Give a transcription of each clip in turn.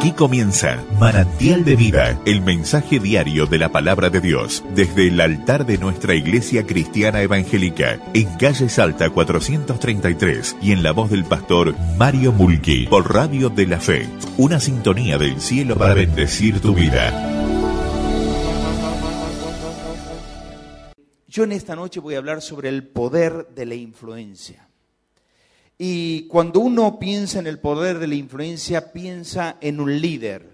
Aquí comienza Manantial de Vida, el mensaje diario de la palabra de Dios, desde el altar de nuestra Iglesia Cristiana Evangélica, en calle Salta 433 y en la voz del pastor Mario Mulqui, por Radio de la Fe, una sintonía del cielo para bendecir tu vida. Yo en esta noche voy a hablar sobre el poder de la influencia. Y cuando uno piensa en el poder de la influencia, piensa en un líder.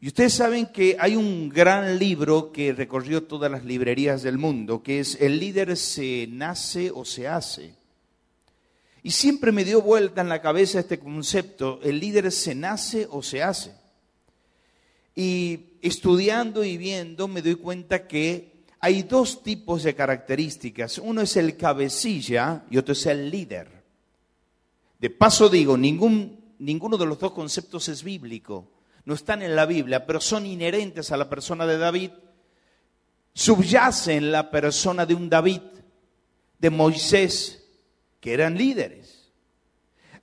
Y ustedes saben que hay un gran libro que recorrió todas las librerías del mundo, que es El líder se nace o se hace. Y siempre me dio vuelta en la cabeza este concepto, el líder se nace o se hace. Y estudiando y viendo me doy cuenta que hay dos tipos de características. Uno es el cabecilla y otro es el líder. De paso digo, ningún, ninguno de los dos conceptos es bíblico. No están en la Biblia, pero son inherentes a la persona de David. Subyace en la persona de un David, de Moisés, que eran líderes.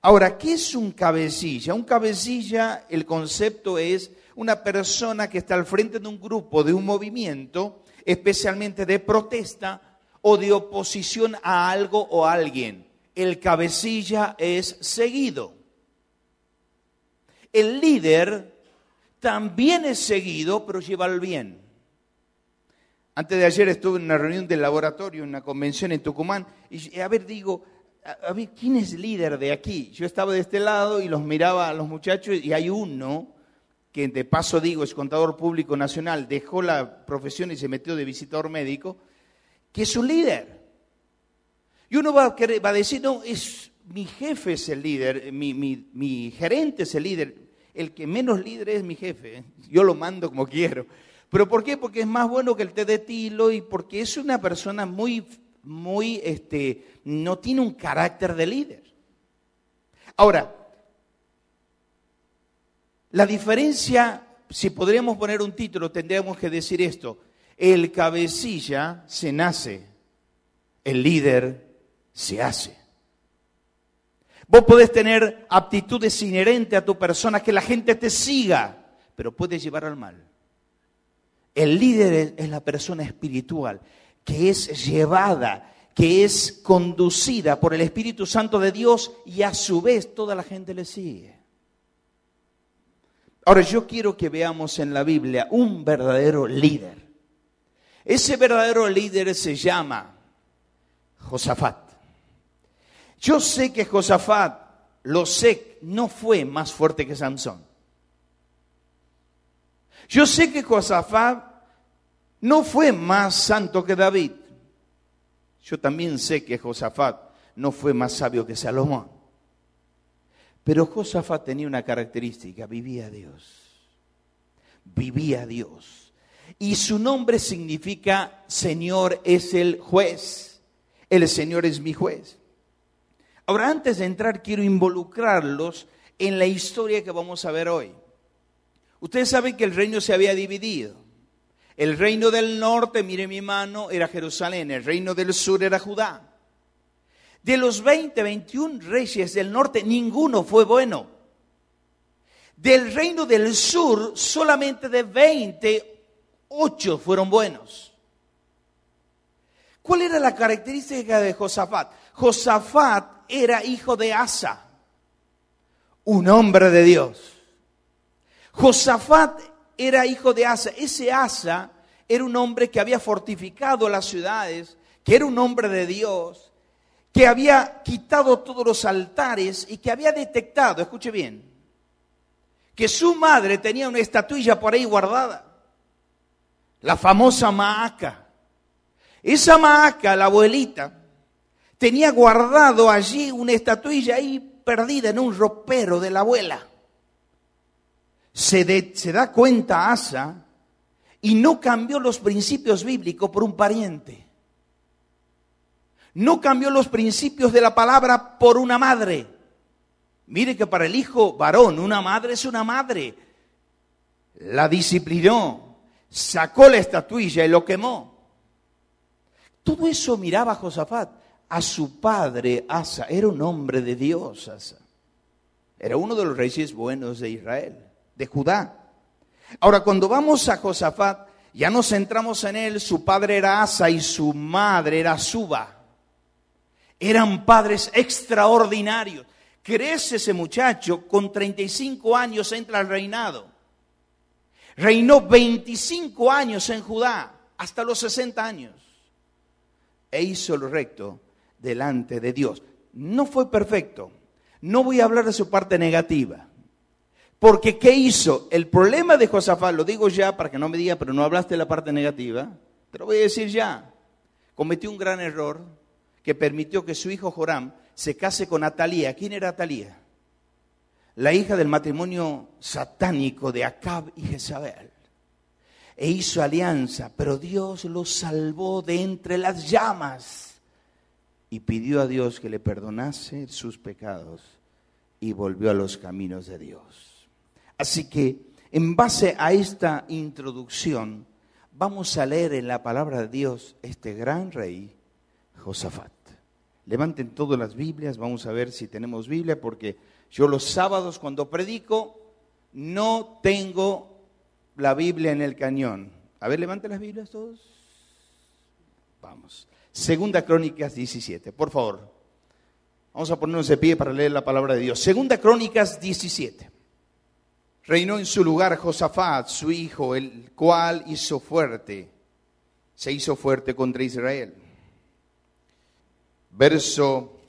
Ahora, ¿qué es un cabecilla? Un cabecilla, el concepto es una persona que está al frente de un grupo, de un movimiento, especialmente de protesta o de oposición a algo o a alguien. El cabecilla es seguido. El líder también es seguido, pero lleva el bien. Antes de ayer estuve en una reunión del laboratorio, en una convención en Tucumán, y a ver, digo, a, ver, ¿quién es líder de aquí? Yo estaba de este lado y los miraba a los muchachos y hay uno que de paso digo es contador público nacional, dejó la profesión y se metió de visitador médico, que es un líder. Y uno va a, va a decir, no, es, mi jefe es el líder, mi, mi, gerente es el líder, el que menos líder es mi jefe, ¿eh? yo lo mando como quiero. ¿Pero por qué? Porque es más bueno que el té de tilo y porque es una persona muy, muy, este, no tiene un carácter de líder. Ahora, la diferencia, si podríamos poner un título, tendríamos que decir esto. El cabecilla se nace, el líder se hace. Vos podés tener aptitudes inherentes a tu persona, que la gente te siga, pero puedes llevar al mal. El líder es la persona espiritual, que es llevada, que es conducida por el Espíritu Santo de Dios y a su vez toda la gente le sigue. Ahora yo quiero que veamos en la Biblia un verdadero líder. Ese verdadero líder se llama Josafat. Yo sé que Josafat, lo sé, no fue más fuerte que Sansón. Yo sé que Josafat no fue más santo que David. Yo también sé que Josafat no fue más sabio que Salomón. Pero Josafat tenía una característica, vivía Dios. Vivía Dios. Y su nombre significa Señor es el juez. El Señor es mi juez. Ahora, antes de entrar, quiero involucrarlos en la historia que vamos a ver hoy. Ustedes saben que el reino se había dividido. El reino del norte, mire mi mano, era Jerusalén. El reino del sur era Judá. De los 20, 21 reyes del norte, ninguno fue bueno. Del reino del sur, solamente de 20, 8 fueron buenos. ¿Cuál era la característica de Josafat? Josafat era hijo de Asa, un hombre de Dios. Josafat era hijo de Asa. Ese Asa era un hombre que había fortificado las ciudades, que era un hombre de Dios, que había quitado todos los altares y que había detectado, escuche bien, que su madre tenía una estatuilla por ahí guardada, la famosa Maaca. Esa Maaca, la abuelita, tenía guardado allí una estatuilla ahí perdida en un ropero de la abuela. Se, se da cuenta Asa y no cambió los principios bíblicos por un pariente no cambió los principios de la palabra por una madre. Mire que para el hijo varón una madre es una madre. La disciplinó, sacó la estatuilla y lo quemó. Todo eso miraba Josafat. a su padre Asa. Era un hombre de Dios, Asa. Era uno de los reyes buenos de Israel, de Judá. Ahora, cuando vamos a Josafat, ya nos centramos en él. Su padre era Asa y su madre era Suba. Eran padres extraordinarios. Crece ese muchacho, con 35 años entra al reinado. Reinó 25 años en Judá, hasta los 60 años. E hizo lo recto delante de Dios. No fue perfecto. No voy a hablar de su parte negativa. Porque ¿qué hizo? El problema de Josafat, lo digo ya para que no me diga, pero no hablaste de la parte negativa, te lo voy a decir ya. Cometió un gran error que permitió que su hijo Joram se case con Atalía. ¿Quién era Atalía? La hija del matrimonio satánico de Acab y Jezabel. E hizo alianza, pero Dios lo salvó de entre las llamas y pidió a Dios que le perdonase sus pecados y volvió a los caminos de Dios. Así que, en base a esta introducción, vamos a leer en la palabra de Dios este gran rey, Josafat. Levanten todas las Biblias, vamos a ver si tenemos Biblia, porque yo los sábados cuando predico no tengo la Biblia en el cañón. A ver, levanten las Biblias todos. Vamos. Segunda Crónicas 17, por favor. Vamos a ponernos de pie para leer la palabra de Dios. Segunda Crónicas 17. Reinó en su lugar Josafat, su hijo, el cual hizo fuerte, se hizo fuerte contra Israel verso,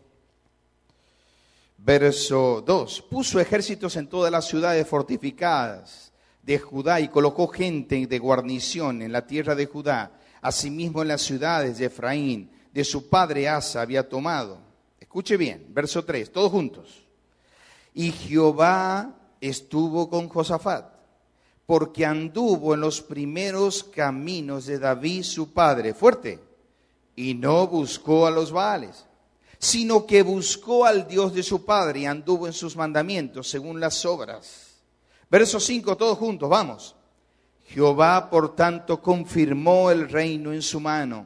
verso 2. Puso ejércitos en todas las ciudades fortificadas de Judá y colocó gente de guarnición en la tierra de Judá, asimismo en las ciudades de Efraín, de su padre Asa había tomado. Escuche bien, verso 3, todos juntos. Y Jehová estuvo con Josafat, porque anduvo en los primeros caminos de David su padre. Fuerte y no buscó a los Baales, sino que buscó al Dios de su padre y anduvo en sus mandamientos según las obras. Verso 5, todos juntos, vamos. Jehová, por tanto, confirmó el reino en su mano,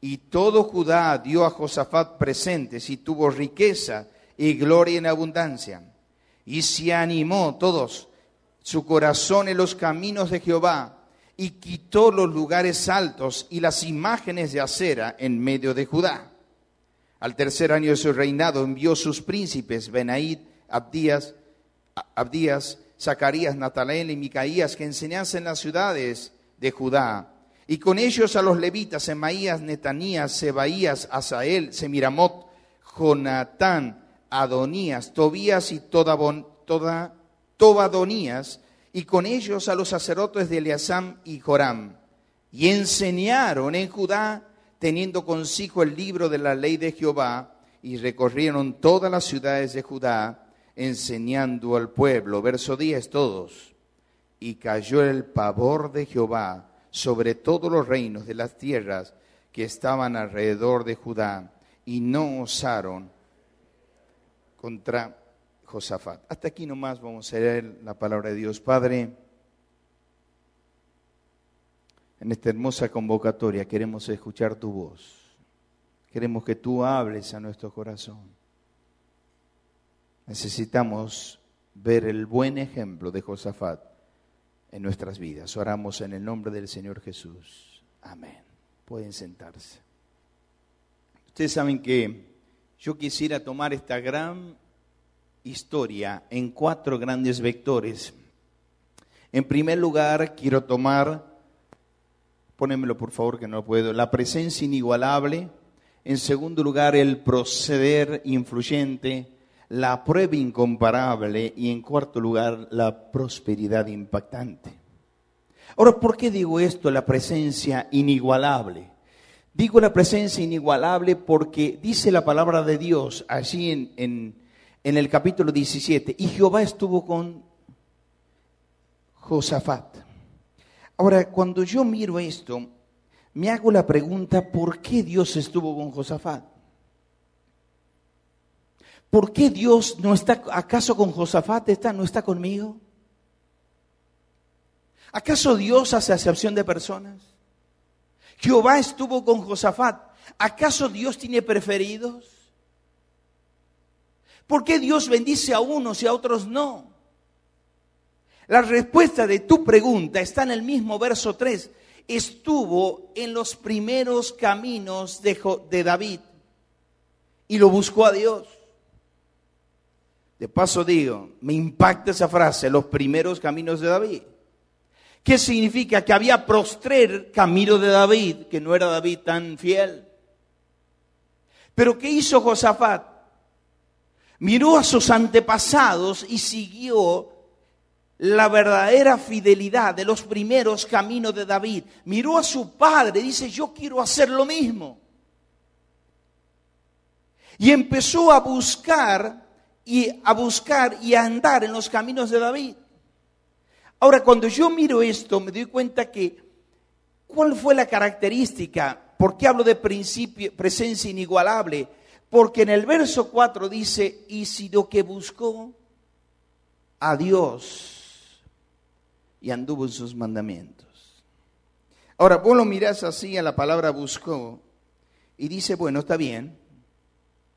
y todo Judá dio a Josafat presentes y tuvo riqueza y gloria en abundancia. Y se animó todos su corazón en los caminos de Jehová y quitó los lugares altos y las imágenes de acera en medio de Judá. Al tercer año de su reinado envió sus príncipes Benaid, Abdías, Abdías, Zacarías, Natanael y Micaías que enseñasen las ciudades de Judá. Y con ellos a los levitas, Emaías, Netanías, Sebaías, Asael, Semiramot, Jonatán, Adonías, Tobías y toda Tobadonías, y con ellos a los sacerdotes de Eleazam y Joram. Y enseñaron en Judá, teniendo consigo el libro de la ley de Jehová, y recorrieron todas las ciudades de Judá, enseñando al pueblo. Verso 10 todos. Y cayó el pavor de Jehová sobre todos los reinos de las tierras que estaban alrededor de Judá, y no osaron contra Josafat. Hasta aquí nomás vamos a leer la palabra de Dios. Padre, en esta hermosa convocatoria queremos escuchar tu voz. Queremos que tú hables a nuestro corazón. Necesitamos ver el buen ejemplo de Josafat en nuestras vidas. Oramos en el nombre del Señor Jesús. Amén. Pueden sentarse. Ustedes saben que yo quisiera tomar esta gran historia en cuatro grandes vectores. En primer lugar, quiero tomar, ponémelo por favor que no puedo, la presencia inigualable. En segundo lugar, el proceder influyente, la prueba incomparable y en cuarto lugar, la prosperidad impactante. Ahora, ¿por qué digo esto, la presencia inigualable? Digo la presencia inigualable porque dice la palabra de Dios allí en, en en el capítulo 17, y Jehová estuvo con Josafat. Ahora, cuando yo miro esto, me hago la pregunta, ¿por qué Dios estuvo con Josafat? ¿Por qué Dios no está, acaso con Josafat está, no está conmigo? ¿Acaso Dios hace acepción de personas? Jehová estuvo con Josafat. ¿Acaso Dios tiene preferidos? ¿Por qué Dios bendice a unos y a otros no? La respuesta de tu pregunta está en el mismo verso 3. Estuvo en los primeros caminos de, de David y lo buscó a Dios. De paso digo, me impacta esa frase, los primeros caminos de David. ¿Qué significa? Que había prostrer camino de David, que no era David tan fiel. Pero ¿qué hizo Josafat? Miró a sus antepasados y siguió la verdadera fidelidad de los primeros caminos de David. Miró a su padre y dice, yo quiero hacer lo mismo. Y empezó a buscar y a buscar y a andar en los caminos de David. Ahora, cuando yo miro esto, me doy cuenta que, ¿cuál fue la característica? ¿Por qué hablo de principio, presencia inigualable? Porque en el verso 4 dice, y si lo que buscó a Dios y anduvo en sus mandamientos. Ahora, vos lo mirás así a la palabra buscó y dice, bueno, está bien,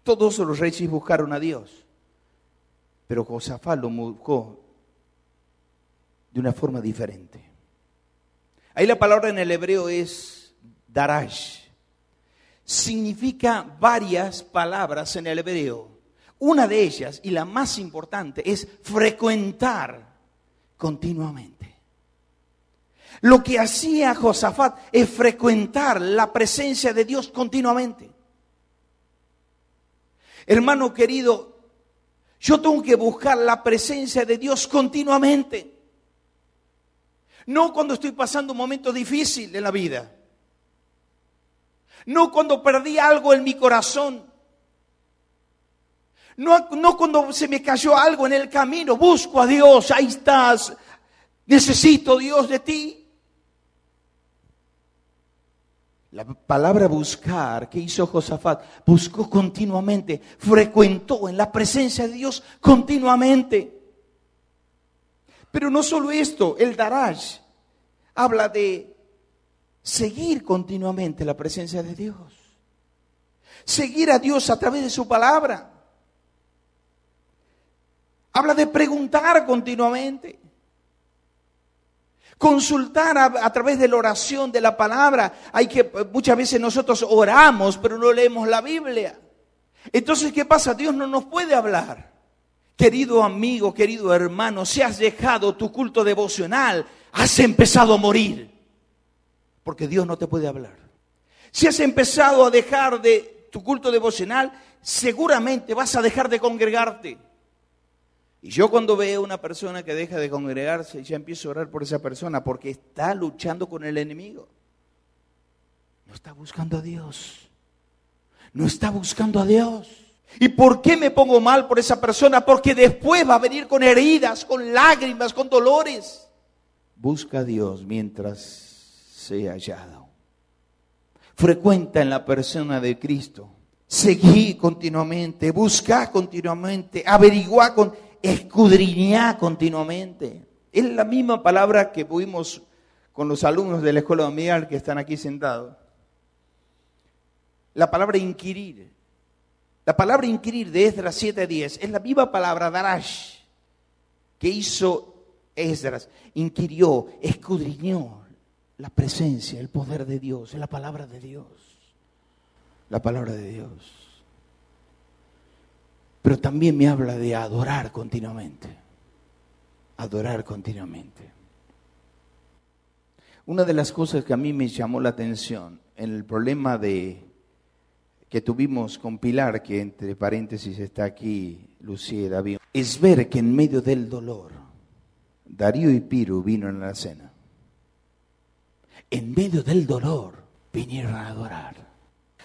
todos los reyes buscaron a Dios, pero Josafat lo buscó de una forma diferente. Ahí la palabra en el hebreo es darash. Significa varias palabras en el hebreo. Una de ellas, y la más importante, es frecuentar continuamente. Lo que hacía Josafat es frecuentar la presencia de Dios continuamente. Hermano querido, yo tengo que buscar la presencia de Dios continuamente. No cuando estoy pasando un momento difícil en la vida. No cuando perdí algo en mi corazón. No, no cuando se me cayó algo en el camino. Busco a Dios, ahí estás. Necesito Dios de ti. La palabra buscar que hizo Josafat, buscó continuamente, frecuentó en la presencia de Dios continuamente. Pero no solo esto, el Darash habla de seguir continuamente la presencia de Dios. Seguir a Dios a través de su palabra. Habla de preguntar continuamente. Consultar a, través de la oración, de la palabra. Hay que, muchas veces nosotros oramos, pero no leemos la Biblia. Entonces, ¿qué pasa? Dios no nos puede hablar. Querido amigo, querido hermano, si has dejado tu culto devocional, has empezado a morir. Porque Dios no te puede hablar. Si has empezado a dejar de tu culto devocional, seguramente vas a dejar de congregarte. Y yo cuando veo una persona que deja de congregarse, ya empiezo a orar por esa persona porque está luchando con el enemigo. No está buscando a Dios. No está buscando a Dios. ¿Y por qué me pongo mal por esa persona? Porque después va a venir con heridas, con lágrimas, con dolores. Busca a Dios mientras sea hallado. Frecuenta en la persona de Cristo. Seguí continuamente, busca continuamente, averigua, con, escudriñá continuamente. Es la misma palabra que pudimos con los alumnos de la escuela dominical que están aquí sentados. La palabra inquirir. La palabra inquirir de Esdras 7:10 es la viva palabra darash que hizo Esdras. Inquirió, escudriñó la presencia, el poder de Dios, la palabra de Dios. La palabra de Dios. Pero también me habla de adorar continuamente. Adorar continuamente. Una de las cosas que a mí me llamó la atención en el problema de que tuvimos con Pilar, que entre paréntesis está aquí Lucía y David, es ver que en medio del dolor, Darío y Piru vino en la cena. En medio del dolor vinieron a adorar.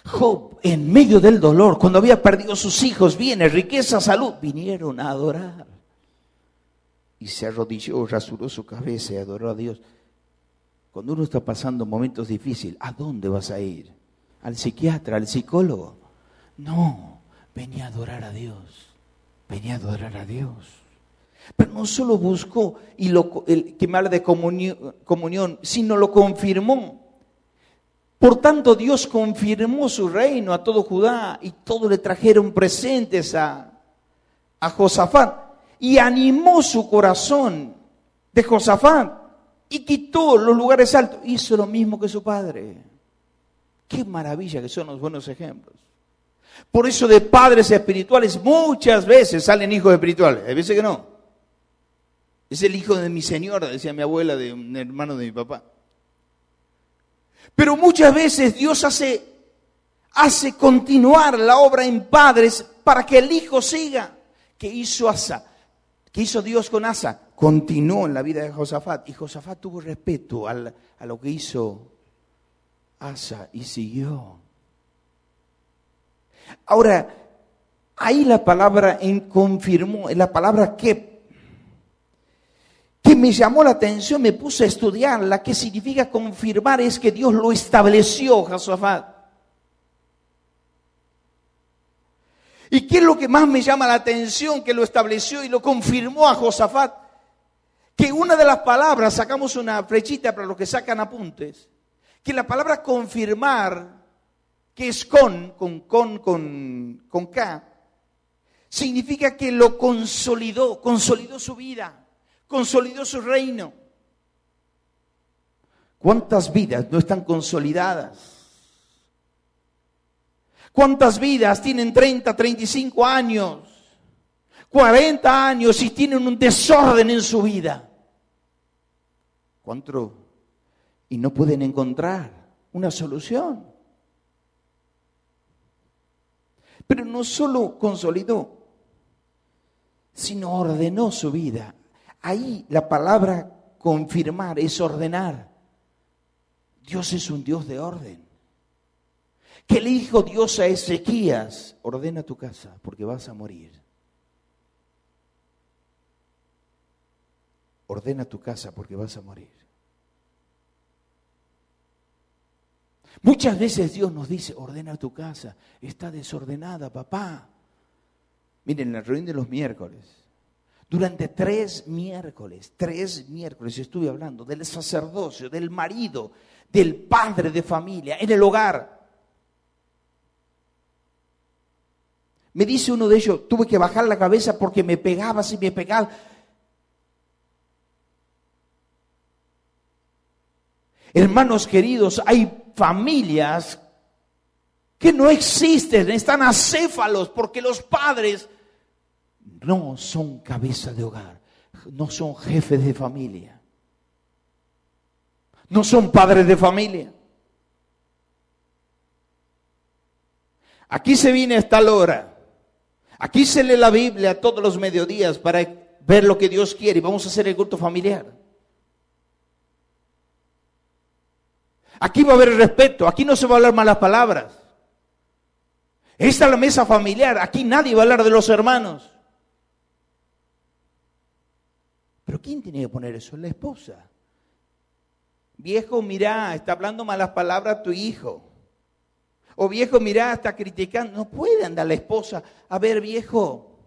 Job, en medio del dolor, cuando había perdido sus hijos, bienes, riqueza, salud, vinieron a adorar. Y se arrodilló, rasuró su cabeza y adoró a Dios. Cuando uno está pasando momentos difíciles, ¿a dónde vas a ir? al psiquiatra, al psicólogo. No, venía a adorar a Dios. Venía a adorar a Dios. Pero no solo buscó y lo, el, que me habla de comunión, sino lo confirmó. Por tanto, Dios confirmó su reino a todo Judá y todos le trajeron presentes a, Josafat y animó su corazón de Josafat y quitó los lugares altos. Hizo lo mismo que su padre. Qué maravilla que son los buenos ejemplos. Por eso de padres espirituales muchas veces salen hijos espirituales, hay veces que no. Es el hijo de mi señora, decía mi abuela, de un hermano de mi papá. Pero muchas veces Dios hace, hace continuar la obra en padres para que el hijo siga. ¿Qué hizo Asa? ¿Qué hizo Dios con Asa? Continuó en la vida de Josafat. Y Josafat tuvo respeto a lo que hizo Asa y siguió. Ahora, ahí la palabra en confirmó, la palabra que me llamó la atención, me puse a estudiar, la que significa confirmar es que Dios lo estableció, Josafat. ¿Y qué es lo que más me llama la atención que lo estableció y lo confirmó a Josafat? Que una de las palabras, sacamos una flechita para los que sacan apuntes, que la palabra confirmar que es con, con, con, con, con K, significa que lo consolidó, consolidó su vida, consolidó su reino. ¿Cuántas vidas no están consolidadas? ¿Cuántas vidas tienen 30, 35 años, 40 años y tienen un desorden en su vida? ¿Cuánto? Y no pueden encontrar una solución. Pero no solo consolidó, sino ordenó su vida. Ahí la palabra confirmar es ordenar. Dios es un Dios de orden. Que le dijo Dios a Ezequías, ordena tu casa porque vas a morir. Ordena tu casa porque vas a morir. Muchas veces Dios nos dice, ordena tu casa, está desordenada, papá. Miren, la reunión de los miércoles, durante tres miércoles, tres miércoles estuve hablando del sacerdocio, del marido, del padre de familia, en el hogar. Me dice uno de ellos, tuve que bajar la cabeza porque me pegaba, si me pegaba. Hermanos queridos, hay familias que no existen, están acéfalos porque los padres no son cabeza de hogar, no son jefes de familia, no son padres de familia. Aquí se viene a esta hora, aquí se lee la Biblia todos los mediodías para ver lo que Dios quiere y vamos a hacer el culto familiar. Aquí va a haber respeto, aquí no se va a hablar malas palabras. Esta es la mesa familiar, aquí nadie va a hablar de los hermanos. Pero ¿quién tiene que poner eso? La esposa. Viejo, mira, está hablando malas palabras tu hijo. O viejo, mira, está criticando. No puede andar la esposa. A ver, viejo.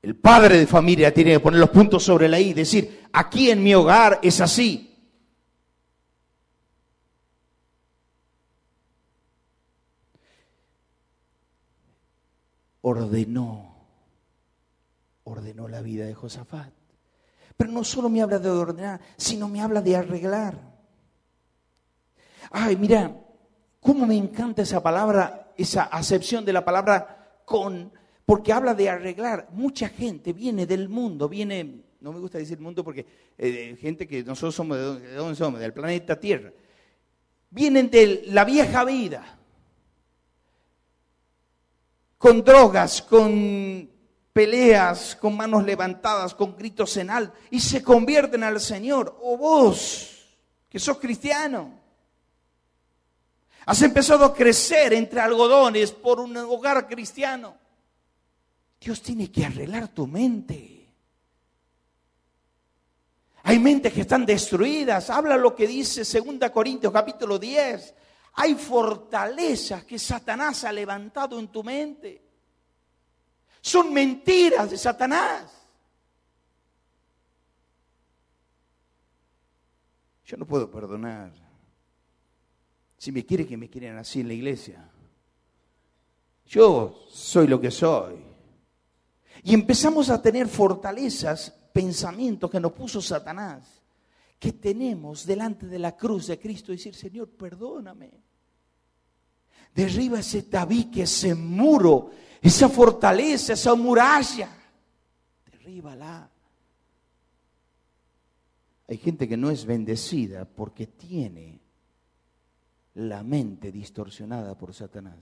El padre de familia tiene que poner los puntos sobre la I decir, aquí en mi hogar es así. ordenó, ordenó la vida de Josafat. Pero no solo me habla de ordenar, sino me habla de arreglar. Ay, mira, cómo me encanta esa palabra, esa acepción de la palabra con, porque habla de arreglar. Mucha gente viene del mundo, viene, no me gusta decir mundo porque eh, gente que nosotros somos, ¿de dónde somos? Del planeta Tierra. Vienen de la vieja vida con drogas, con peleas, con manos levantadas, con gritos en alto, y se convierten al Señor. O vos, que sos cristiano, has empezado a crecer entre algodones por un hogar cristiano. Dios tiene que arreglar tu mente. Hay mentes que están destruidas. Habla lo que dice 2 Corintios capítulo 10. Hay fortalezas que Satanás ha levantado en tu mente. Son mentiras de Satanás. Yo no puedo perdonar Si me quiere que me quieren así en la iglesia. Yo soy lo que soy. Y empezamos a tener fortalezas, pensamientos que nos puso Satanás, que tenemos delante de la cruz de Cristo, decir, Señor, perdóname. Derriba ese tabique, ese muro, esa fortaleza, esa muralla. Derríbala. Hay gente que no es bendecida porque tiene la mente distorsionada por Satanás.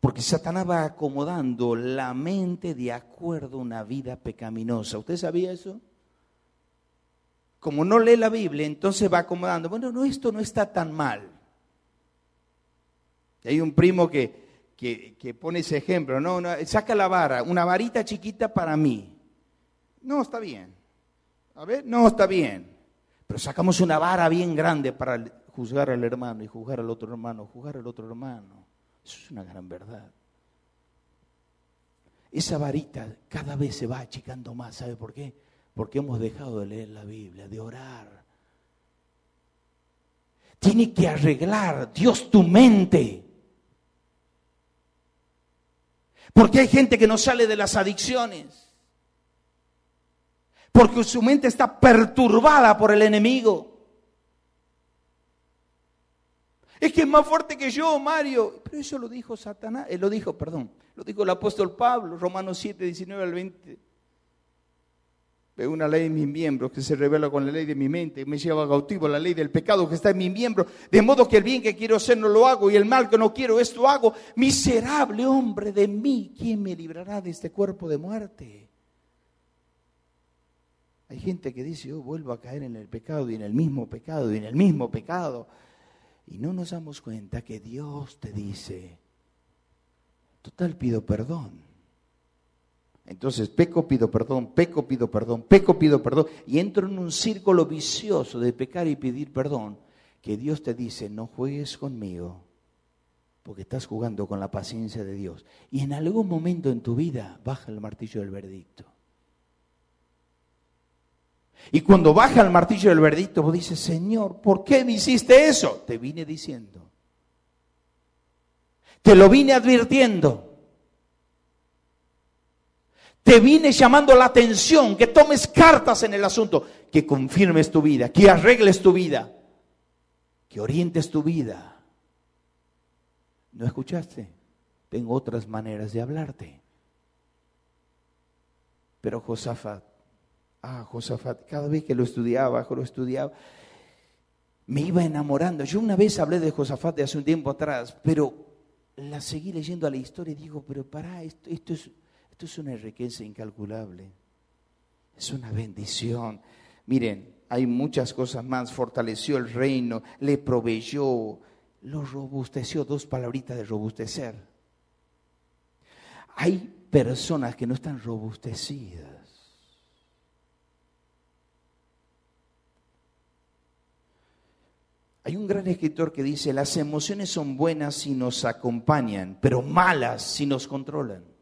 Porque Satanás va acomodando la mente de acuerdo a una vida pecaminosa. ¿Usted sabía eso? Como no lee la Biblia, entonces va acomodando. Bueno, no, esto no está tan mal. Hay un primo que, que, pone ese ejemplo, no, saca la vara, una varita chiquita para mí. No, está bien. A ver, no, está bien. Pero sacamos una vara bien grande para juzgar al hermano y juzgar al otro hermano, juzgar al otro hermano. Eso es una gran verdad. Esa varita cada vez se va achicando más. ¿Sabe por qué? Porque hemos dejado de leer la Biblia, de orar. Tiene que arreglar Dios tu mente. Porque hay gente que no sale de las adicciones porque su mente está perturbada por el enemigo. Es que es más fuerte que yo, Mario. Pero eso lo dijo Satanás, eh, lo dijo, perdón, lo dijo el apóstol Pablo, Romanos 7, 19 al 20. Veo una ley en mis miembros que se revela con la ley de mi mente, me lleva cautivo la ley del pecado que está en mi miembro, de modo que el bien que quiero hacer no lo hago y el mal que no quiero esto hago. Miserable hombre de mí, ¿quién me librará de este cuerpo de muerte? Hay gente que dice, yo vuelvo a caer en el pecado y en el mismo pecado y en el mismo pecado. Y no nos damos cuenta que Dios te dice, total pido perdón. Entonces, peco, pido perdón, peco, pido perdón, peco, pido perdón. Y entro en un círculo vicioso de pecar y pedir perdón, que Dios te dice, no juegues conmigo, porque estás jugando con la paciencia de Dios. Y en algún momento en tu vida baja el martillo del veredicto. Y cuando baja el martillo del verdicto, vos dices, Señor, ¿por qué me hiciste eso? Te vine diciendo. Te lo vine advirtiendo. Te vine llamando la atención, que tomes cartas en el asunto, que confirmes tu vida, que arregles tu vida, que orientes tu vida. ¿No escuchaste? Tengo otras maneras de hablarte. Pero Josafat Ah, Josafat, cada vez que lo estudiaba, lo estudiaba, me iba enamorando. Yo una vez hablé de Josafat de hace un tiempo atrás, pero la seguí leyendo a la historia y digo, pero para, esto, esto, es, esto es una riqueza incalculable. Es una bendición. Miren, hay muchas cosas más. Fortaleció el reino, le proveyó, lo robusteció. Dos palabritas de robustecer. Hay personas que no están robustecidas. Hay un gran escritor que dice, las emociones son buenas si nos acompañan, pero malas si nos controlan.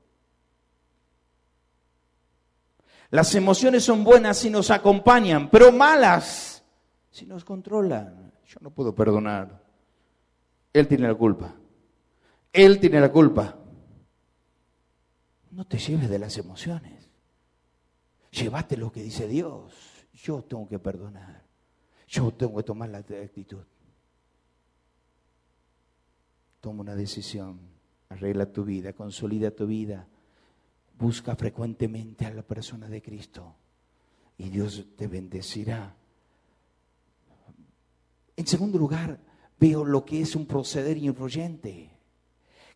Las emociones son buenas si nos acompañan, pero malas si nos controlan. Yo no puedo perdonar. Él tiene la culpa. Él tiene la culpa. No te lleves de las emociones. Llévate lo que dice Dios. Yo tengo que perdonar. Yo tengo que tomar la actitud. Toma una decisión, arregla tu vida, consolida tu vida, busca frecuentemente a la persona de Cristo y Dios te bendecirá. En segundo lugar, veo lo que es un proceder influyente.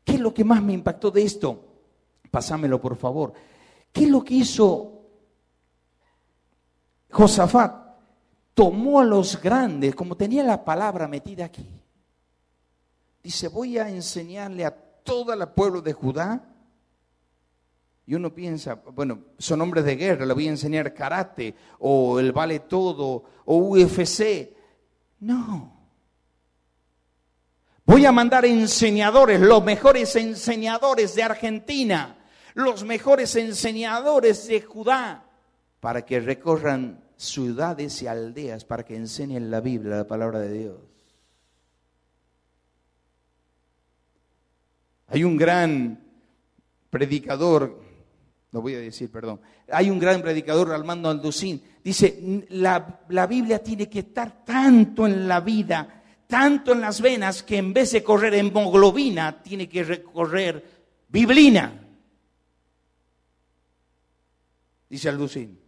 ¿Qué es lo que más me impactó de esto? Pásamelo, por favor. ¿Qué es lo que hizo Josafat? Tomó a los grandes, como tenía la palabra metida aquí. Dice, voy a enseñarle a todo el pueblo de Judá. Y uno piensa, bueno, son hombres de guerra, le voy a enseñar karate o el vale todo o UFC. No. Voy a mandar enseñadores, los mejores enseñadores de Argentina, los mejores enseñadores de Judá, para que recorran ciudades y aldeas para que enseñen la Biblia, la palabra de Dios. Hay un gran predicador, no voy a decir, perdón, hay un gran predicador, Armando Alducín, dice, la, la Biblia tiene que estar tanto en la vida, tanto en las venas, que en vez de correr hemoglobina, tiene que recorrer biblina. Dice Alducín.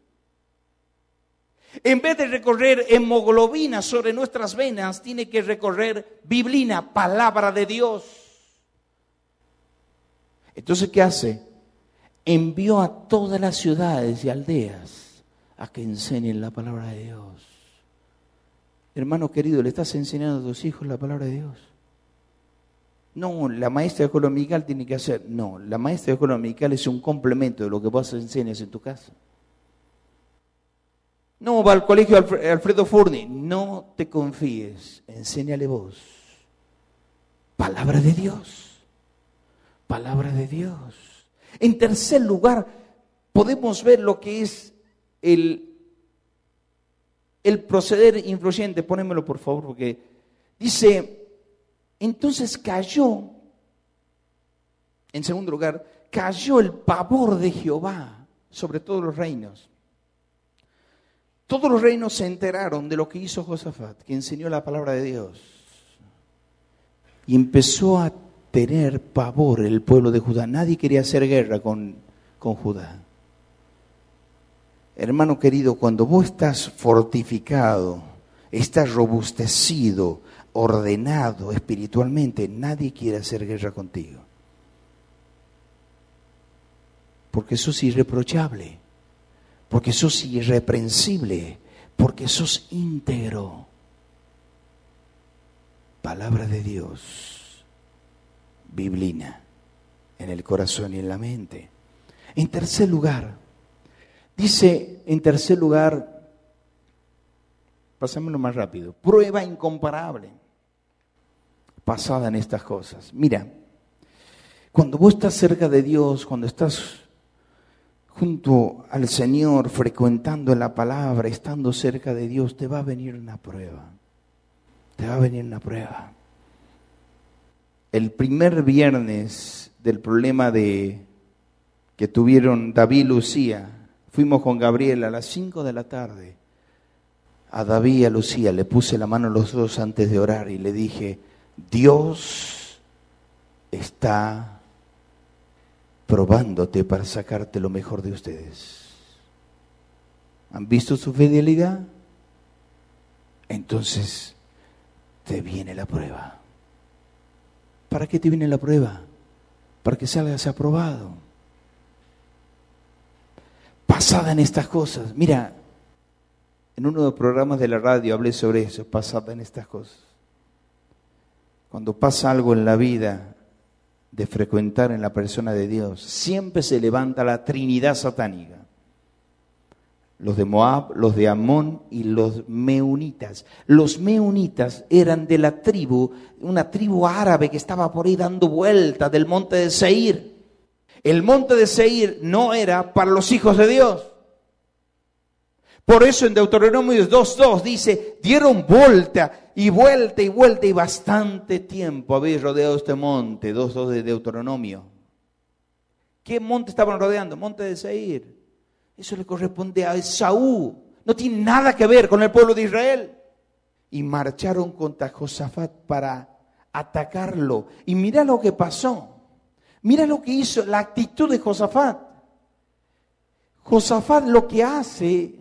En vez de recorrer hemoglobina sobre nuestras venas, tiene que recorrer biblina, palabra de Dios. Entonces, ¿qué hace? Envió a todas las ciudades y aldeas a que enseñen la palabra de Dios. Hermano querido, ¿le estás enseñando a tus hijos la palabra de Dios? No, la maestra escuela tiene que hacer. No, la maestra escuela es un complemento de lo que vos enseñas en tu casa. No, va al colegio Alfredo Furni. No te confíes, enséñale vos. Palabra de Dios. Palabra de Dios. En tercer lugar, podemos ver lo que es el, el proceder influyente. Ponémelo por favor, porque dice, entonces cayó, en segundo lugar, cayó el pavor de Jehová sobre todos los reinos todos los reinos se enteraron de lo que hizo Josafat, que enseñó la palabra de Dios. Y empezó a tener pavor el pueblo de Judá. Nadie quería hacer guerra con, con Judá. Hermano querido, cuando vos estás fortificado, estás robustecido, ordenado espiritualmente, nadie quiere hacer guerra contigo. Porque sos irreprochable porque sos irreprensible, porque sos íntegro. Palabra de Dios, biblina, en el corazón y en la mente. En tercer lugar, dice en tercer lugar, pasámoslo más rápido, prueba incomparable pasada en estas cosas. Mira, cuando vos estás cerca de Dios, cuando estás junto al Señor, frecuentando la palabra, estando cerca de Dios, te va a venir una prueba. Te va a venir una prueba. El primer viernes del problema de que tuvieron David y Lucía, fuimos con Gabriel a las 5 de la tarde. A David y a Lucía le puse la mano a los dos antes de orar y le dije, Dios está probándote para sacarte lo mejor de ustedes. ¿Han visto su fidelidad? Entonces te viene la prueba. ¿Para qué te viene la prueba? Para que salgas aprobado. Pasada en estas cosas. Mira, en uno de los programas de la radio hablé sobre eso, pasada en estas cosas. Cuando pasa algo en la vida, de frecuentar en la persona de Dios, siempre se levanta la Trinidad satánica. Los de Moab, los de Amón y los meunitas. Los meunitas eran de la tribu, una tribu árabe que estaba por ahí dando vuelta del monte de Seir. El monte de Seir no era para los hijos de Dios. Por eso en Deuteronomio 2.2 dice, dieron vuelta y vuelta y vuelta y bastante tiempo habéis rodeado este monte, 2.2 de Deuteronomio. ¿Qué monte estaban rodeando? Monte de Seir. Eso le corresponde a Esaú. No tiene nada que ver con el pueblo de Israel. Y marcharon contra Josafat para atacarlo. Y mira lo que pasó. Mira lo que hizo, la actitud de Josafat. Josafat lo que hace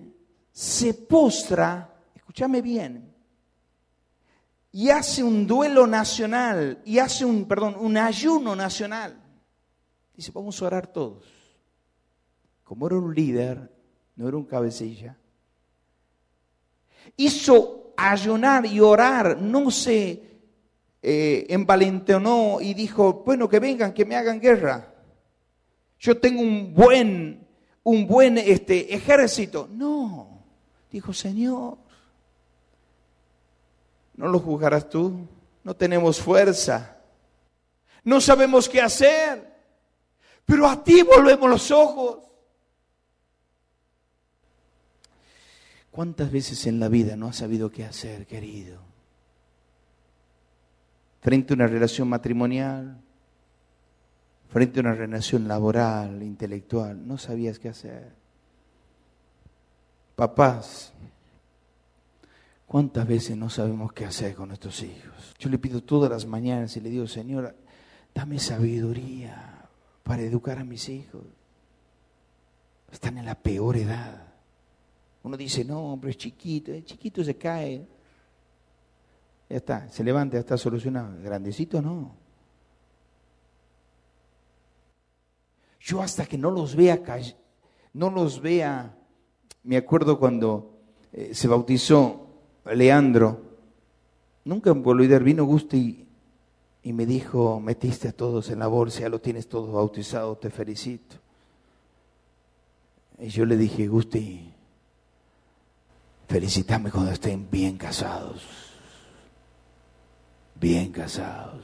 se postra, escúchame bien, y hace un duelo nacional, y hace un, perdón, un ayuno nacional. Dice, vamos a orar todos. Como era un líder, no era un cabecilla, hizo ayunar y orar, no se eh, envalentonó y dijo, bueno, que vengan, que me hagan guerra. Yo tengo un buen, un buen este, ejército. No, Dijo, Señor, no lo juzgarás tú, no tenemos fuerza, no sabemos qué hacer, pero a ti volvemos los ojos. ¿Cuántas veces en la vida no has sabido qué hacer, querido? Frente a una relación matrimonial, frente a una relación laboral, intelectual, no sabías qué hacer. Papás, ¿cuántas veces no sabemos qué hacer con nuestros hijos? Yo le pido todas las mañanas y le digo, Señor, dame sabiduría para educar a mis hijos. Están en la peor edad. Uno dice, no, pero es chiquito, es chiquito se cae. Ya está, se levanta, ya está solucionado. Grandecito no. Yo hasta que no los vea, no los vea, me acuerdo cuando eh, se bautizó Leandro, nunca en Boluider vino Gusto y, me dijo, metiste a todos en la bolsa, ya lo tienes todo bautizado, te felicito. Y yo le dije, Gusti, felicítame cuando estén bien casados. Bien casados.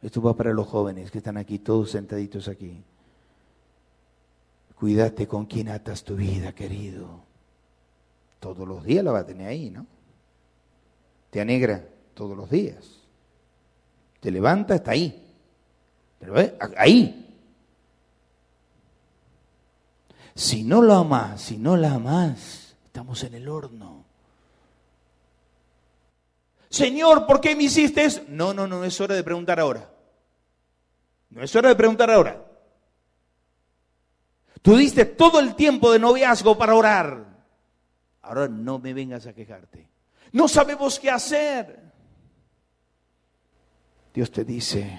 Esto va para los jóvenes que están aquí, todos sentaditos aquí. Cuídate con quién atas tu vida, querido. Todos los días la va a tener ahí, ¿no? Te anegra todos los días. Te levanta, está ahí. Pero ahí, Si no lo amas, si no la amas, estamos en el horno. Señor, ¿por qué me hiciste eso? No, no, no es hora de preguntar ahora. No es hora de preguntar ahora. Tú diste todo el tiempo de noviazgo para orar. Ahora no me vengas a quejarte. No sabemos qué hacer. Dios te dice,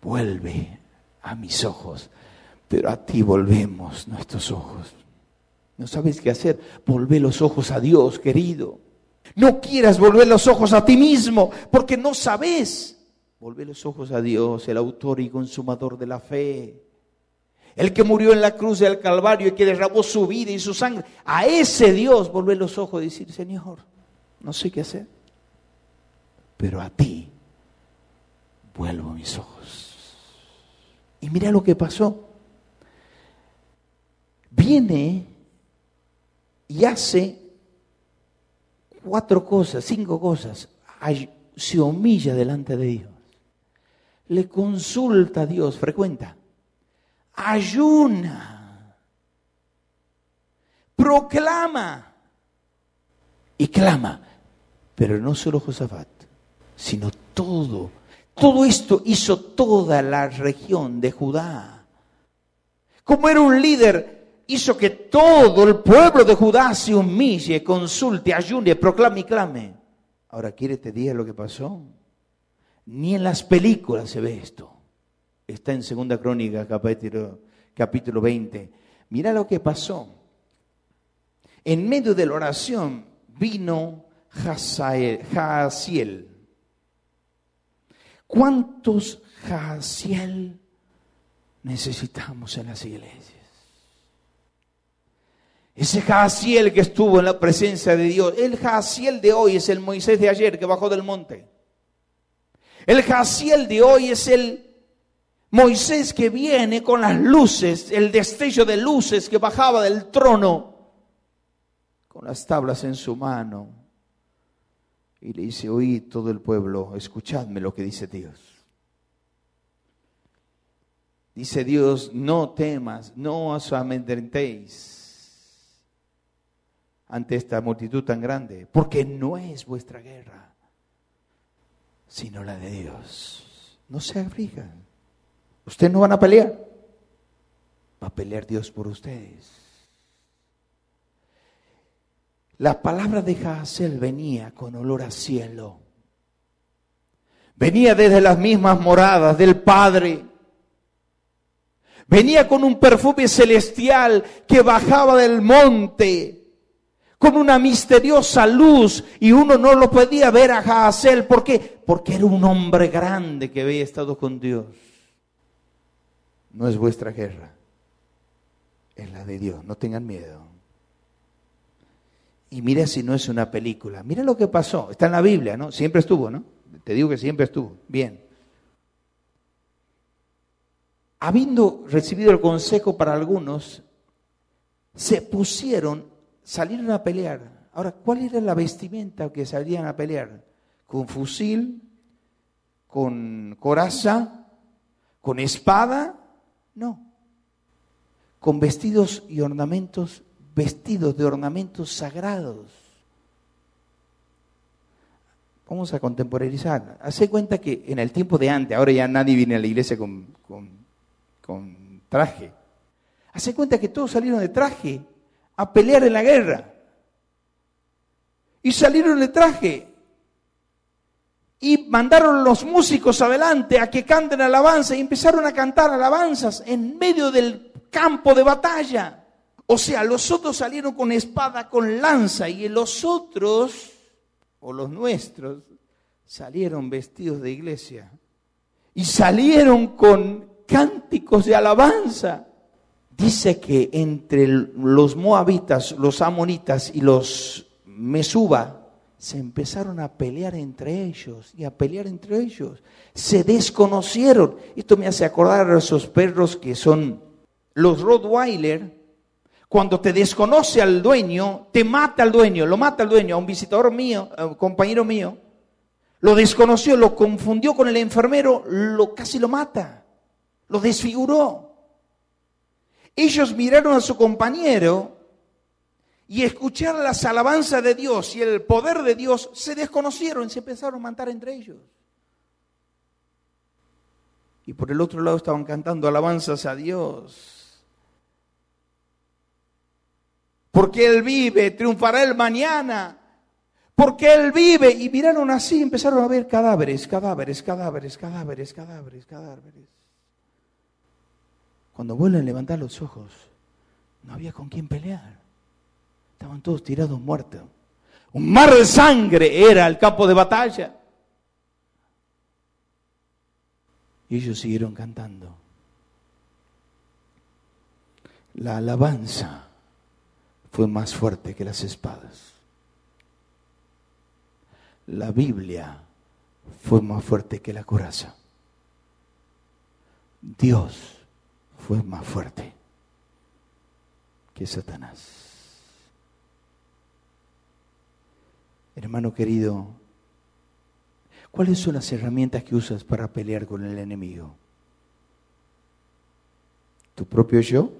vuelve a mis ojos pero a ti volvemos nuestros ojos. No sabes qué hacer. Volve los ojos a Dios, querido. No quieras volver los ojos a ti mismo, porque no sabes. Volve los ojos a Dios, el autor y consumador de la fe. El que murió en la cruz del Calvario y que derramó su vida y su sangre. A ese Dios volver los ojos y decir, Señor, no sé qué hacer. Pero a ti vuelvo mis ojos. Y mira lo que pasó viene y hace cuatro cosas, cinco cosas. Se humilla delante de Dios. Le consulta a Dios, frecuenta. Ayuna. Proclama. Y clama. Pero no solo Josafat, sino todo. Todo esto hizo toda la región de Judá. Como era un líder hizo que todo el pueblo de Judá se humille, consulte, ayune, proclame y clame. Ahora, ¿quiere te diga lo que pasó? Ni en las películas se ve esto. Está en Segunda Crónica, capítulo, capítulo 20. Mira lo que pasó. En medio de la oración vino Jaasiel. ¿Cuántos Jaasiel necesitamos en las iglesias? Ese Jaciel que estuvo en la presencia de Dios. El Jaciel de hoy es el Moisés de ayer que bajó del monte. El Jaciel de hoy es el Moisés que viene con las luces, el destello de luces que bajaba del trono, con las tablas en su mano. Y le dice, oíd todo el pueblo, escuchadme lo que dice Dios. Dice Dios, no temas, no os amedrentéis ante esta multitud tan grande, porque no es vuestra guerra, sino la de Dios. No se aflijan. Ustedes no van a pelear. Va a pelear Dios por ustedes. La palabra de Hazel venía con olor a cielo. Venía desde las mismas moradas del Padre. Venía con un perfume celestial que bajaba del monte con una misteriosa luz y uno no lo podía ver a Hazel. ¿Por qué? Porque era un hombre grande que había estado con Dios. No es vuestra guerra, es la de Dios. No tengan miedo. Y mira si no es una película. Mira lo que pasó. Está en la Biblia, ¿no? Siempre estuvo, ¿no? Te digo que siempre estuvo. Bien. Habiendo recibido el consejo para algunos, se pusieron, salieron a pelear. Ahora, ¿cuál era la vestimenta que salían a pelear? ¿Con fusil? ¿Con coraza? ¿Con espada? No. Con vestidos y ornamentos, vestidos de ornamentos sagrados. Vamos a contemporaneizar. Hace cuenta que en el tiempo de antes, ahora ya nadie viene a la iglesia con, con traje. Hace cuenta que todos salieron de traje a pelear en la guerra. Y salieron de traje. Y mandaron los músicos adelante a que canten alabanza y empezaron a cantar alabanzas en medio del campo de batalla. O sea, los otros salieron con espada, con lanza, y los otros o los nuestros, salieron vestidos de iglesia y salieron con cánticos de alabanza. Dice que entre los moabitas, los amonitas y los mesuba se empezaron a pelear entre ellos y a pelear entre ellos. Se desconocieron. Esto me hace acordar a esos perros que son los Rottweiler, cuando te desconoce al dueño, te mata al dueño, lo mata al dueño, a un visitador mío, a un compañero mío, lo desconoció, lo confundió con el enfermero, lo casi lo mata, lo desfiguró. Ellos miraron a su compañero y escucharon las alabanzas de Dios y el poder de Dios, se desconocieron y se empezaron a matar entre ellos. Y por el otro lado estaban cantando alabanzas a Dios. porque Él vive, triunfará Él mañana, porque Él vive. Y miraron así, empezaron a ver cadáveres, cadáveres, cadáveres, cadáveres, cadáveres, cadáveres. Cuando vuelven a levantar los ojos, no había con quién pelear. Estaban todos tirados muertos. Un mar de sangre era el campo de batalla. Y ellos siguieron cantando. La alabanza fue más fuerte que las espadas. La Biblia fue más fuerte que la coraza. Dios fue más fuerte que Satanás. Hermano querido, ¿cuáles son las herramientas que usas para pelear con el enemigo? ¿Tu propio yo?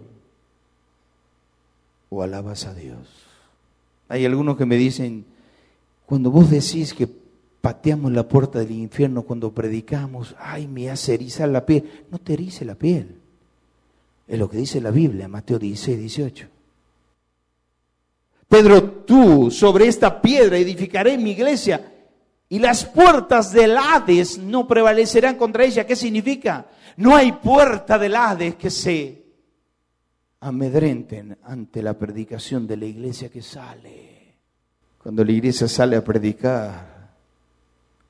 o alabas a Dios. Hay algunos que me dicen, cuando vos decís que pateamos la puerta del infierno cuando predicamos, ay, me hace erizar la piel. No te erice la piel. Es lo que dice la Biblia, Mateo 16, 18. Pedro, tú sobre esta piedra edificaré mi iglesia y las puertas del Hades no prevalecerán contra ella. ¿Qué significa? No hay puerta del Hades que se amedrenten ante la predicación de la iglesia que sale. Cuando la iglesia sale a predicar,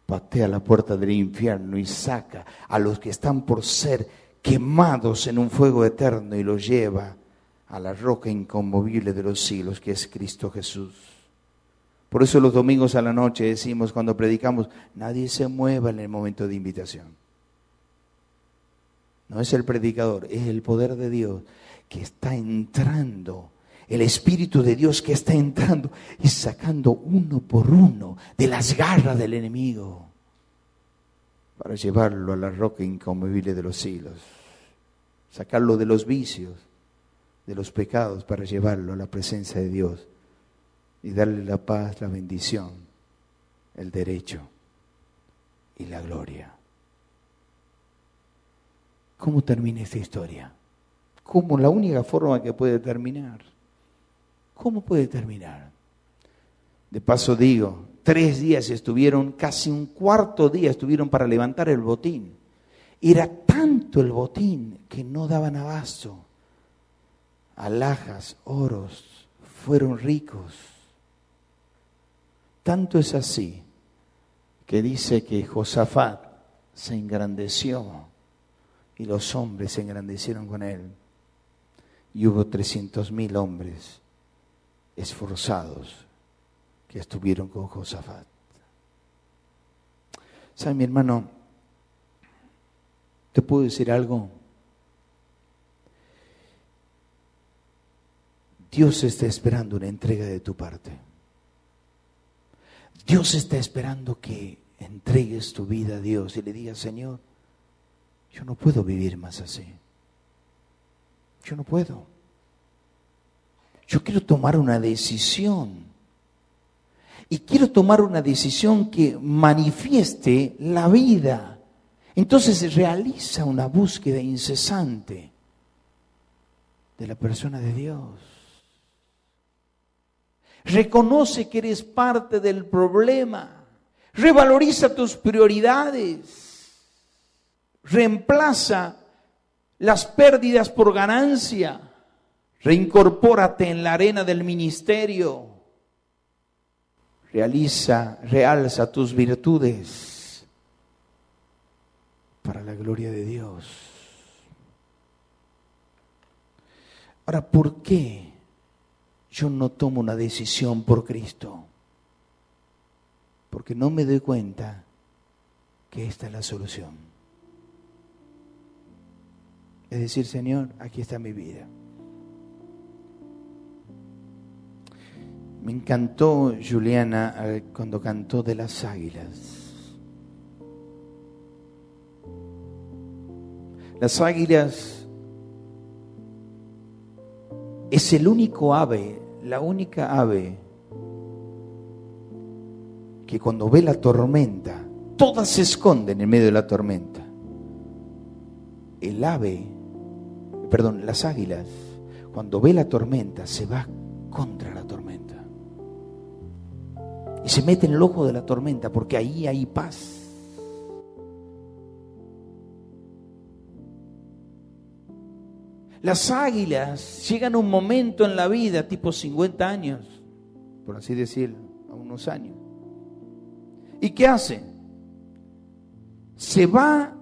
patea la puerta del infierno y saca a los que están por ser quemados en un fuego eterno y los lleva a la roca inconmovible de los siglos que es Cristo Jesús. Por eso los domingos a la noche decimos cuando predicamos, nadie se mueva en el momento de invitación. No es el predicador, es el poder de Dios que está entrando, el Espíritu de Dios que está entrando y sacando uno por uno de las garras del enemigo para llevarlo a la roca inconmovible de los siglos, sacarlo de los vicios, de los pecados para llevarlo a la presencia de Dios y darle la paz, la bendición, el derecho y la gloria. ¿Cómo termina esta historia? ¿Cómo? La única forma que puede terminar. ¿Cómo puede terminar? De paso digo, tres días estuvieron, casi un cuarto día estuvieron para levantar el botín. Era tanto el botín que no daban abasto. Alhajas, oros, fueron ricos. Tanto es así que dice que Josafat se engrandeció y los hombres se engrandecieron con él y hubo trescientos mil hombres esforzados estuvieron con Josafat. ¿Sabe, mi hermano? ¿Te puedo decir algo? Dios está esperando una entrega de tu parte. Dios está esperando que entregues tu vida a Dios y le digas, Señor, yo no puedo vivir más así. Yo no puedo. Yo quiero tomar una decisión. Y quiero tomar una decisión que manifieste la vida. Entonces realiza una búsqueda incesante de la persona de Dios. Reconoce que eres parte del problema. Revaloriza tus prioridades. Reemplaza las pérdidas por ganancia. Reincorpórate en la arena del ministerio. Realiza, realza tus virtudes para la gloria de Dios. Ahora, ¿por qué yo no tomo una decisión por Cristo? Porque no me doy cuenta que esta es la solución. Es decir, Señor, aquí está mi vida. Me encantó Juliana cuando cantó de las águilas. Las águilas es el único ave, la única ave que cuando ve la tormenta, todas se esconden en medio de la tormenta. El ave, perdón, las águilas, cuando ve la tormenta, se va contra y se mete en el ojo de la tormenta porque ahí hay paz. Las águilas llegan a un momento en la vida, tipo 50 años, por así decirlo, a unos años. ¿Y qué hace? Se va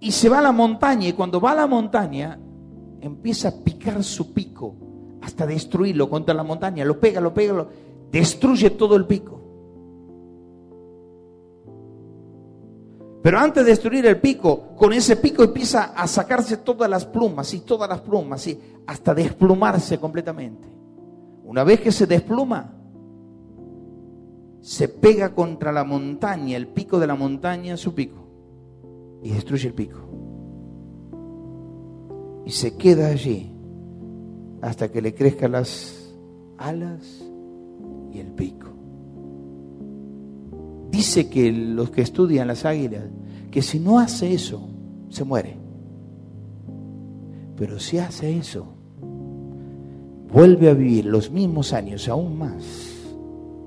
y se va a la montaña y cuando va a la montaña empieza a picar su pico hasta destruirlo contra la montaña, lo pega, lo pega, destruye todo el pico. Pero antes de destruir el pico, con ese pico empieza a sacarse todas las plumas y todas las plumas, y hasta desplumarse completamente. Una vez que se despluma, se pega contra la montaña, el pico de la montaña, su pico, y destruye el pico. Y se queda allí hasta que le crezcan las alas el pico. Dice que los que estudian las águilas, que si no hace eso, se muere. Pero si hace eso, vuelve a vivir los mismos años, aún más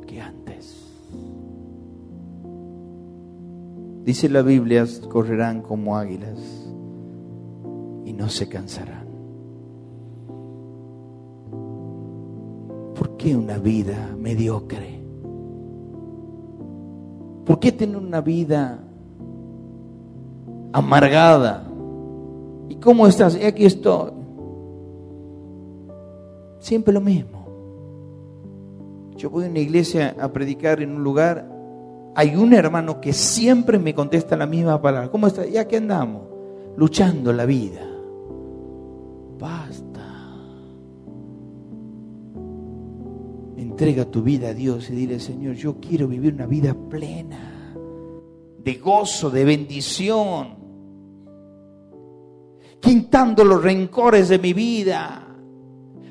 que antes. Dice la Biblia, correrán como águilas y no se cansarán. Qué una vida mediocre? ¿Por qué tener una vida amargada? ¿Y cómo estás? Y aquí estoy. Siempre lo mismo. Yo voy a una iglesia a predicar en un lugar, hay un hermano que siempre me contesta la misma palabra. ¿Cómo estás? Ya que andamos, luchando la vida. Entrega tu vida a Dios y dile, Señor, yo quiero vivir una vida plena, de gozo, de bendición, quintando los rencores de mi vida,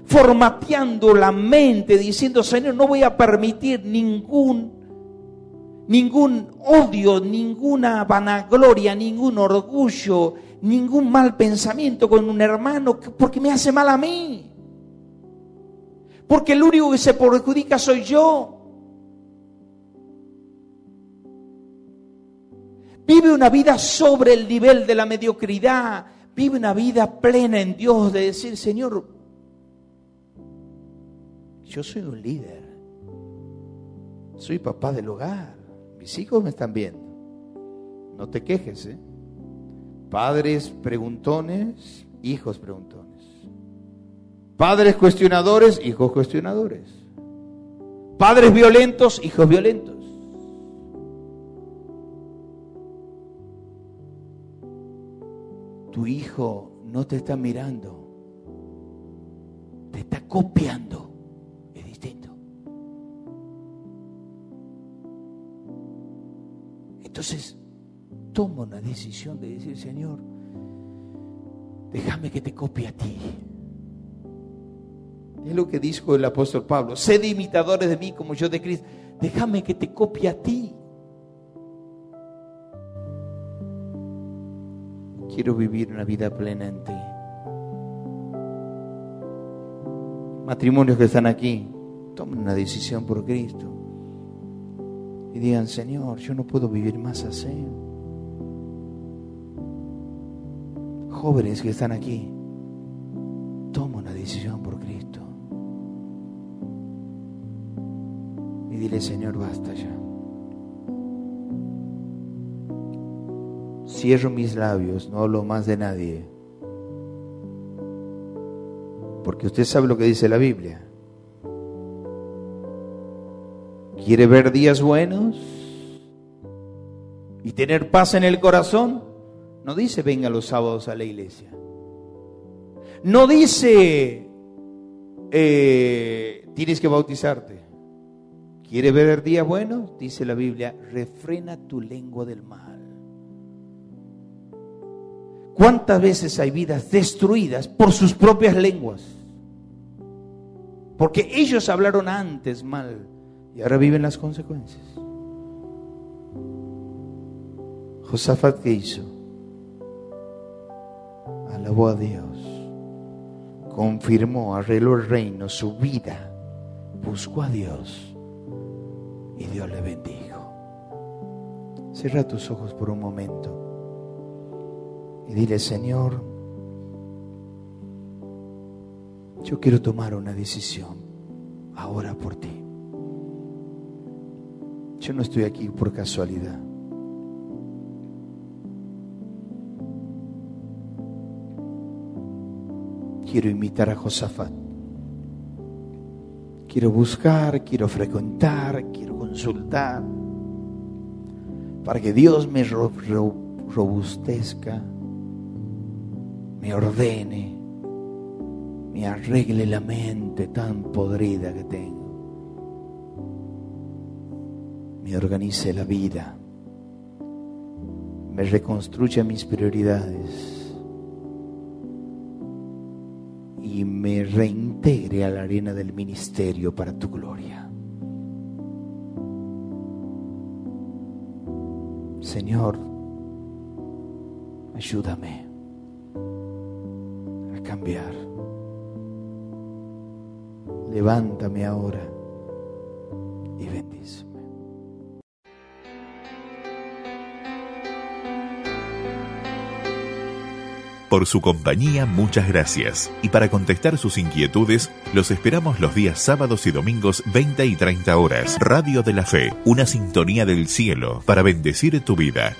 formateando la mente, diciendo, Señor, no voy a permitir ningún, ningún odio, ninguna vanagloria, ningún orgullo, ningún mal pensamiento con un hermano, porque me hace mal a mí. Porque el único que se perjudica soy yo. Vive una vida sobre el nivel de la mediocridad. Vive una vida plena en Dios de decir, Señor, yo soy un líder. Soy papá del hogar. Mis hijos me están viendo. No te quejes, ¿eh? Padres preguntones, hijos preguntones. Padres cuestionadores, hijos cuestionadores. Padres violentos, hijos violentos. Tu hijo no te está mirando está copiando es distinto. Entonces, toma una decisión de decir, Señor, déjame que te copie a ti. Es lo que dijo el apóstol Pablo, sed imitadores de mí como yo de Cristo, déjame que te copie a ti. Quiero vivir una vida plena en ti. Matrimonios que están aquí, tomen una decisión por Cristo. Y digan, Señor, yo no puedo vivir más así. Jóvenes que están aquí, toma una decisión por dile, Señor, basta ya. Cierro mis labios, no hablo más de nadie. Porque usted sabe lo que dice la Biblia. ¿Quiere ver días buenos y tener paz en el corazón? No dice venga los sábados a la iglesia. No dice eh, tienes que bautizarte. ¿Quiere ver días buenos? Dice la Biblia, refrena tu lengua del mal. ¿Cuántas veces hay vidas destruidas por sus propias lenguas? Porque ellos hablaron antes mal y ahora viven las consecuencias. Josafat, ¿qué hizo? alabó a Dios, confirmó, arregló el reino, su vida, buscó a Dios y Dios le bendijo. Cierra tus ojos por un momento y dile, Señor, yo quiero tomar una decisión ahora por ti. Yo no estoy aquí por casualidad. quiero imitar a Josafat. Quiero buscar, quiero frecuentar, quiero consultar, para que Dios me robustezca, me ordene, me arregle la mente tan podrida que tengo, me organice la vida, me reconstruya mis prioridades y me reintegre a la arena del ministerio para tu gloria. Señor, ayúdame a cambiar. Levántame ahora Por su compañía, muchas gracias. Y para contestar sus inquietudes, los esperamos los días sábados y domingos 20 y 30 horas. Radio de la Fe, una sintonía del cielo para bendecir tu vida.